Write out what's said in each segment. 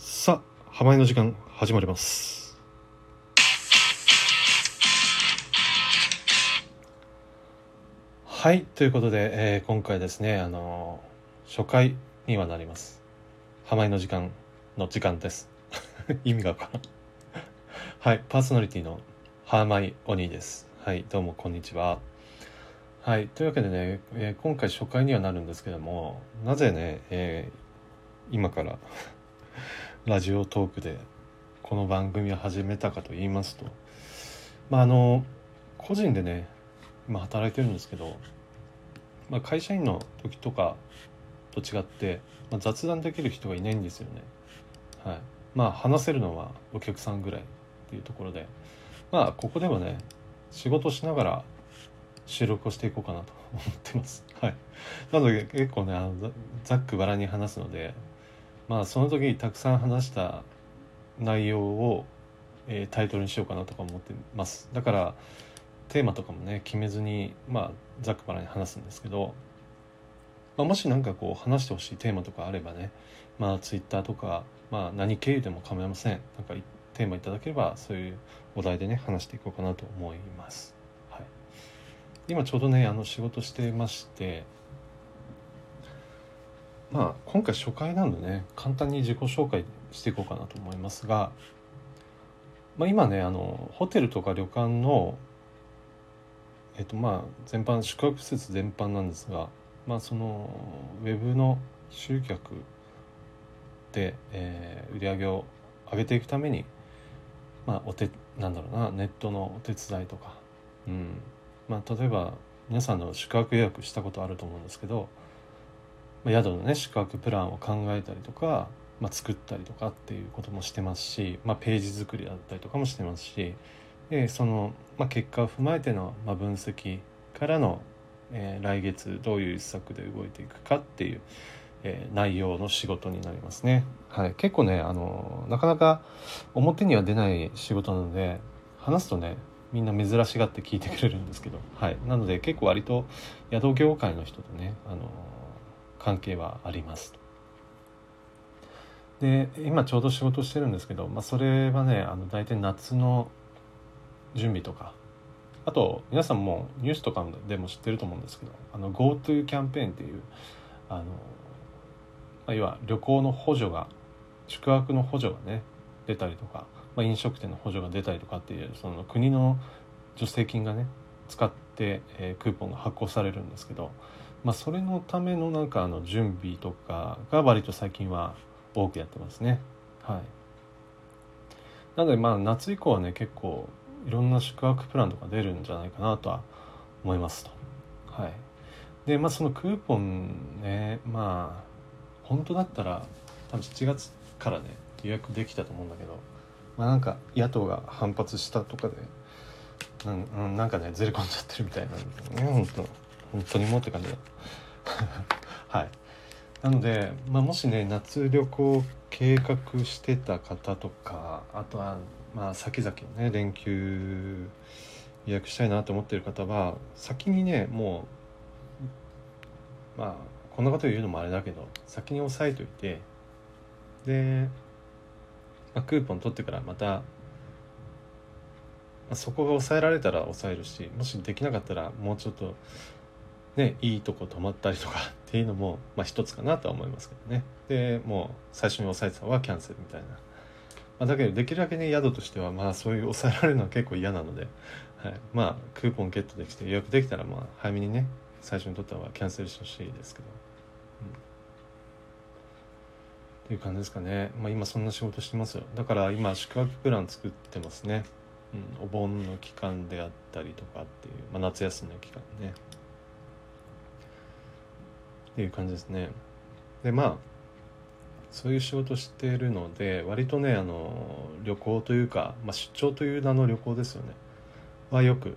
さあ、浜井の時間始まります。はい、ということで、えー今回ですね、あのー初回にはなります。浜井の時間の時間です。意味がわからん。はい、パーソナリティの浜井お兄です。はい、どうもこんにちは。はい、というわけでね、えー今回初回にはなるんですけども、なぜね、えー今からラジオトークでこの番組を始めたかと言いますとまああの個人でね今働いてるんですけど、まあ、会社員の時とかと違って、まあ、雑談できる人がいないんですよね。はい。まあ話せるのはお客さんぐらいっていうところでまあここではね仕事しながら収録をしていこうかなと思ってます。はい。なので結構ねざっくばらに話すのでまあその時にたくさん話した内容を、えータイトルにしようかなとか思ってます。だからテーマとかもね決めずにまあざっくばらに話すんですけど、まあ、もし何かこう話してほしいテーマとかあればねまあツイッターとか、まあ、何経由でも構いません。なんかテーマいただければそういうお題でね話していこうかなと思います、はい、今ちょうどねあの仕事してましてまあ今回初回なんでね簡単に自己紹介していこうかなと思いますが、まあ、今ねあのホテルとか旅館のえっとまあ全般宿泊施設全般なんですがまあそのウェブの集客で、えー売り上げを上げていくためにまあお手なんだろうなネットのお手伝いとか、うん。まあ、例えば皆さんの宿泊予約したことあると思うんですけど宿のね宿泊プランを考えたりとか、まあ、作ったりとかっていうこともしてますし、まあ、ページ作りだったりとかもしてますしでその、まあ、結果を踏まえての、まあ、分析からの、えー来月どういう施策で動いていくかっていう、えー内容の仕事になりますね。はい、結構ねあのなかなか表には出ない仕事なので話すとねみんな珍しがって聞いてくれるんですけど、はい、なので結構割と宿業界の人とねあの関係はあります。で今ちょうど仕事してるんですけど、まあ、それはねあの大体夏の準備とかあと皆さんもニュースとかでも知ってると思うんですけどあの GoTo キャンペーンっていうあの、まあ、要は旅行の補助が宿泊の補助がね出たりとか、まあ、飲食店の補助が出たりとかっていうその国の助成金がね使って、えークーポンが発行されるんですけど、まあ、それのためのなんかあの準備とかが割と最近は多くやってますね。はい、なのでまあ夏以降はね結構いろんな宿泊プランとか出るんじゃないかなとは思いますと。はい、でまあそのクーポンねまあ本当だったら多分7月からね予約できたと思うんだけどまあなんか野党が反発したとかでなんなんかねずれ込んじゃってるみたいなんですよね本当本当にもって感じだ。はい。なので、まあ、もしね夏旅行計画してた方とかあとはまあ先々のね連休予約したいなと思ってる方は先にねもうまあこんなこと言うのもあれだけど先に押さえといてで、まあ、クーポン取ってからまた、まあ、そこが抑えられたら抑えるしもしできなかったらもうちょっとねいいとこ泊まったりとかっていうのも、まあ、一つかなとは思いますけどね。でもう最初に抑えてたのはキャンセルみたいな、まあ、だけどできるだけね宿としてはまあそういう抑えられるのは結構嫌なので、はい、まあクーポンゲットできて予約できたらまあ早めにね最初に取ったのはキャンセルしてほしいですけど、っていう感じですかね、まあ、今そんな仕事してますよ。だから今宿泊プラン作ってますね、うん、お盆の期間であったりとかっていう、まあ、夏休みの期間ね。いう感じですね。でまあそういう仕事してるので割とねあの旅行というか、まあ、出張という名の旅行ですよね。はよく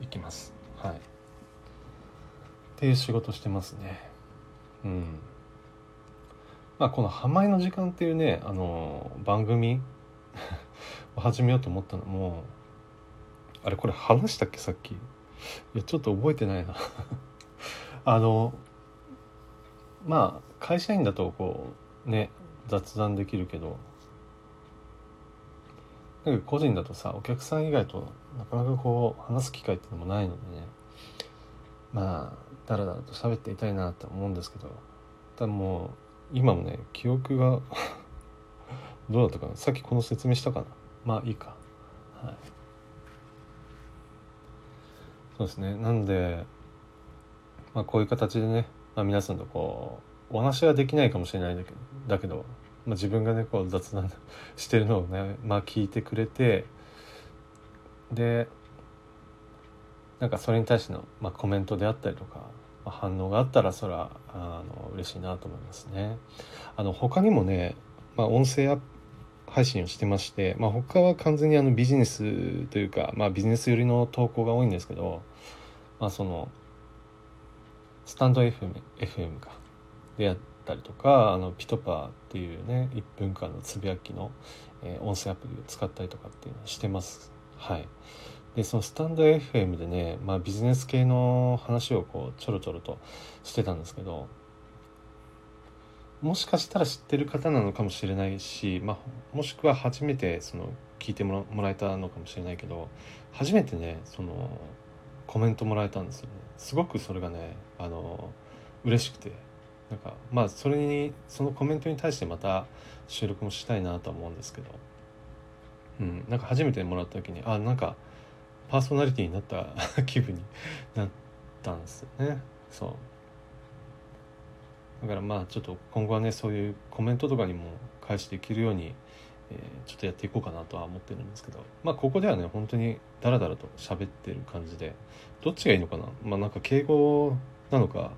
行きます。はい。っていう仕事してますね。うん。まあこの「浜井の時間」っていうねあの番組を始めようと思ったの。もあれこれ話したっけ？さっき。いやちょっと覚えてないな。あのまあ会社員だとこうね雑談できるけどなんか個人だとさお客さん以外となかなかこう話す機会ってのもないのでね。まあだらだらと喋っていたいなって思うんですけどただもう今もね記憶が どうだったかな。さっきこの説明したかな。まあいいか。はい。そうですね。なんでまあこういう形でね、まあ、皆さんとこうお話はできないかもしれないんだけどだけど、まあ、自分がねこう雑談 してるのをねまあ聞いてくれてでなんかそれに対しての、まあ、コメントであったりとか、まあ、反応があったらそれはあの嬉しいなと思いますね。あの他にもね、まあ、音声アップ配信をしてまして、まあ、他は完全にあのビジネスというか、まあ、ビジネス寄りの投稿が多いんですけど、まあ、そのスタンド FM, FM か。であったりとかあのピトパーっていうね1分間のつぶやきの、えー、音声アプリを使ったりとかっていうのをしてます。はい、でそのスタンド FM でね、まあ、ビジネス系の話をこうちょろちょろとしてたんですけどもしかしたら知ってる方なのかもしれないし、まあ、もしくは初めてその聞いてもらえたのかもしれないけど初めてねそのコメントもらえたんですよね。すごくそれがねあの嬉しくて。なんかまあそれにそのコメントに対してまた収録もしたいなとは思うんですけど、うん、なんか初めてもらった時にあなんかパーソナリティになった 気分に なったんですよね。そう。だからまあちょっと今後はねそういうコメントとかにも返していけるように、えー、ちょっとやっていこうかなとは思ってるんですけどまあここではね本当にダラダラと喋ってる感じでどっちがいいのかな？まあなんか敬語なのか、ま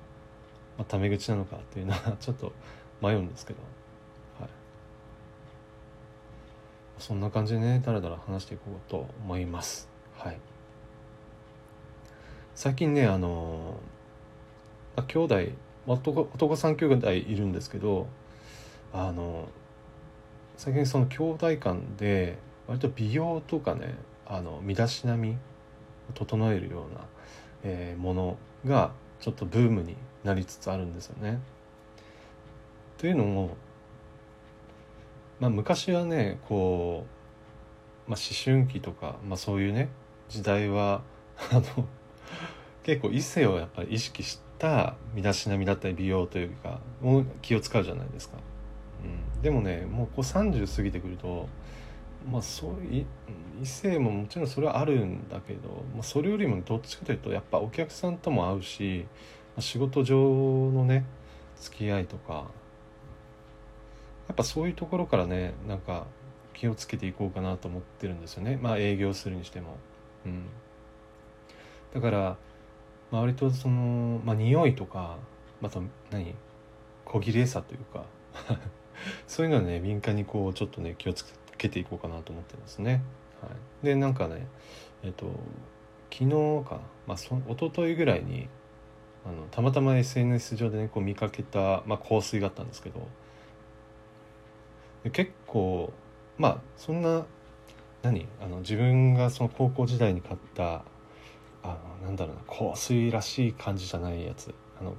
あ、タメ口なのかっていうのは ちょっと迷うんですけど、はい、そんな感じでねダラダラ話していこうと思います。はい。最近ねあのあ兄弟男男3兄弟いるんですけどあの最近その兄弟間で割と美容とかねあの身だしなみを整えるような、えー、ものがちょっとブームになりつつあるんですよね。というのも、まあ、昔はねこう、まあ、思春期とか、まあ、そういうね時代は あの結構異性をやっぱり意識した身だしなみだったり美容というか気を使うじゃないですか。うん、でもねもうこう30過ぎてくるとまあそうい異性ももちろんそれはあるんだけど、まあ、それよりもどっちかというとやっぱお客さんとも会うし、まあ、仕事上のね付き合いとかやっぱそういうところからねなんか気をつけていこうかなと思ってるんですよね。まあ営業するにしても。うん、だからまあ、割とその、まあ、匂いとかまた何小切れさというか。そういうのはね敏感にこうちょっとね気をつけていこうかなと思ってますね。はい、でなんかねえっと昨日か、まあ、そ一昨日ぐらいにあのたまたま SNS 上でねこう見かけた、まあ、香水があったんですけど。結構まあそんな何？あの自分がその高校時代に買ったあのなんだろうな香水らしい感じじゃないやつ。あの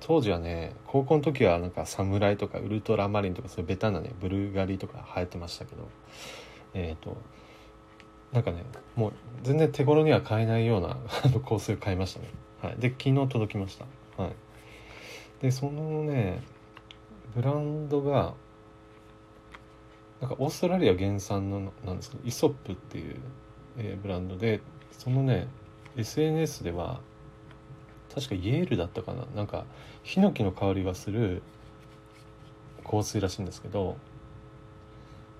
当時はね高校の時はなんか侍とかウルトラマリンとかそういうベタなねブルガリとか流行ってましたけどえっ、ー、となんかねもう全然手頃には買えないような 香水を買いましたね、はい、で昨日届きました。はい。でそのねブランドがなんかオーストラリア原産のなんですけどイソップっていう、えー、ブランドでそのね SNS では確かイエールだったかな。なんかヒノキの香りがする香水らしいんですけど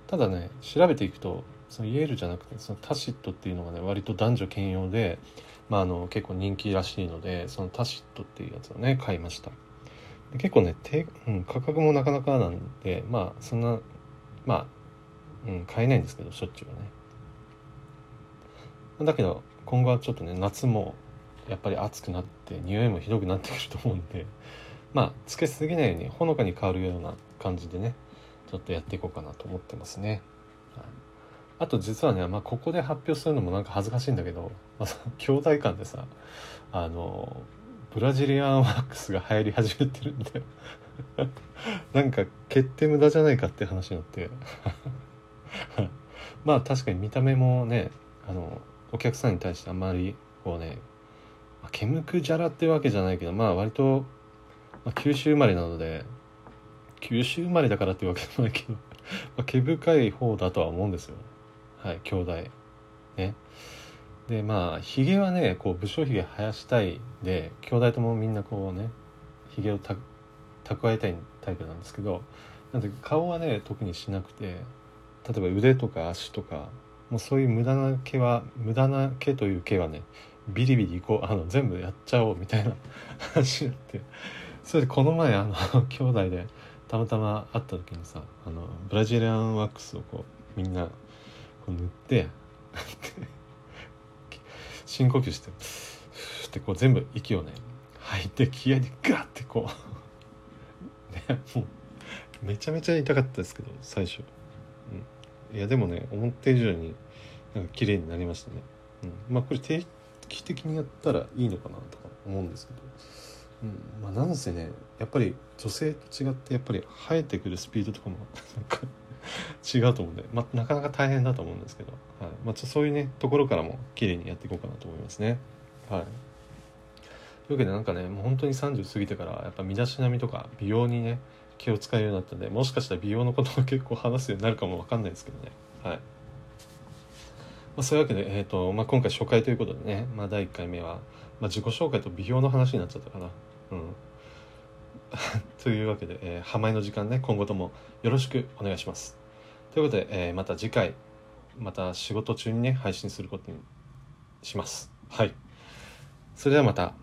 ただね調べていくとそのイエールじゃなくてそのタシットっていうのがね割と男女兼用で、まあ、あの結構人気らしいのでそのタシットっていうやつをね買いました。結構ね低、うん、価格もなかなかなんでまあそんなまあ、うん、買えないんですけどしょっちゅうはね。だけど今後はちょっとね夏もやっぱり暑くなって匂いもひどくなってくると思うんで まあつけすぎないようにほのかに香るような感じでねちょっとやっていこうかなと思ってますね。あと実はね、まあ、ここで発表するのもなんか恥ずかしいんだけど、まあ、兄弟間でさあのブラジリアンワックスが流行り始めてるんだよ なんか決定無駄じゃないかって話になって まあ確かに見た目もねあのお客さんに対してあんまりこうね毛むくじゃらってわけじゃないけどまあ割と、まあ、九州生まれなので九州生まれだからってわけじゃないけど まあ毛深い方だとは思うんですよ。はい兄弟。ね。でまあひげはねこう武将ひげ生やしたいで兄弟ともみんなこうねひげをた蓄えたいタイプなんですけどなんで顔はね特にしなくて例えば腕とか足とかもうそういう無駄な毛は無駄な毛という毛はねビリビリいこうあの全部やっちゃおうみたいな話になって。それでこの前あの 兄弟でたまたま会った時にさあのブラジリアンワックスをこうみんなこう塗って 深呼吸してふってこう全部息をね吐いて気合でガッてこうねもうめちゃめちゃ痛かったですけど最初、うん、いやでもね思った以上になんか綺麗になりましたね、うん、まあこれ定的にやったらいいのかなとか思うんですけど、うん、まあなんせねやっぱり女性と違ってやっぱり生えてくるスピードとかも なんか違うと思うんで、まあ、なかなか大変だと思うんですけど、はい。まあ、そういうねところからも綺麗にやっていこうかなと思いますね。はい。というわけでなんかねもう本当に30過ぎてからやっぱ身だしなみとか美容にね気を使うようになったんでもしかしたら美容のことも結構話すようになるかもわかんないですけどね。はい、まあ、そういうわけで、えーとまあ、今回初回ということでね、まあ、第1回目は、まあ、自己紹介と美容の話になっちゃったかな。うん。というわけで、えー、浜井の時間ね今後ともよろしくお願いします。ということで、えー、また次回また仕事中にね配信することにします。はい。それではまた。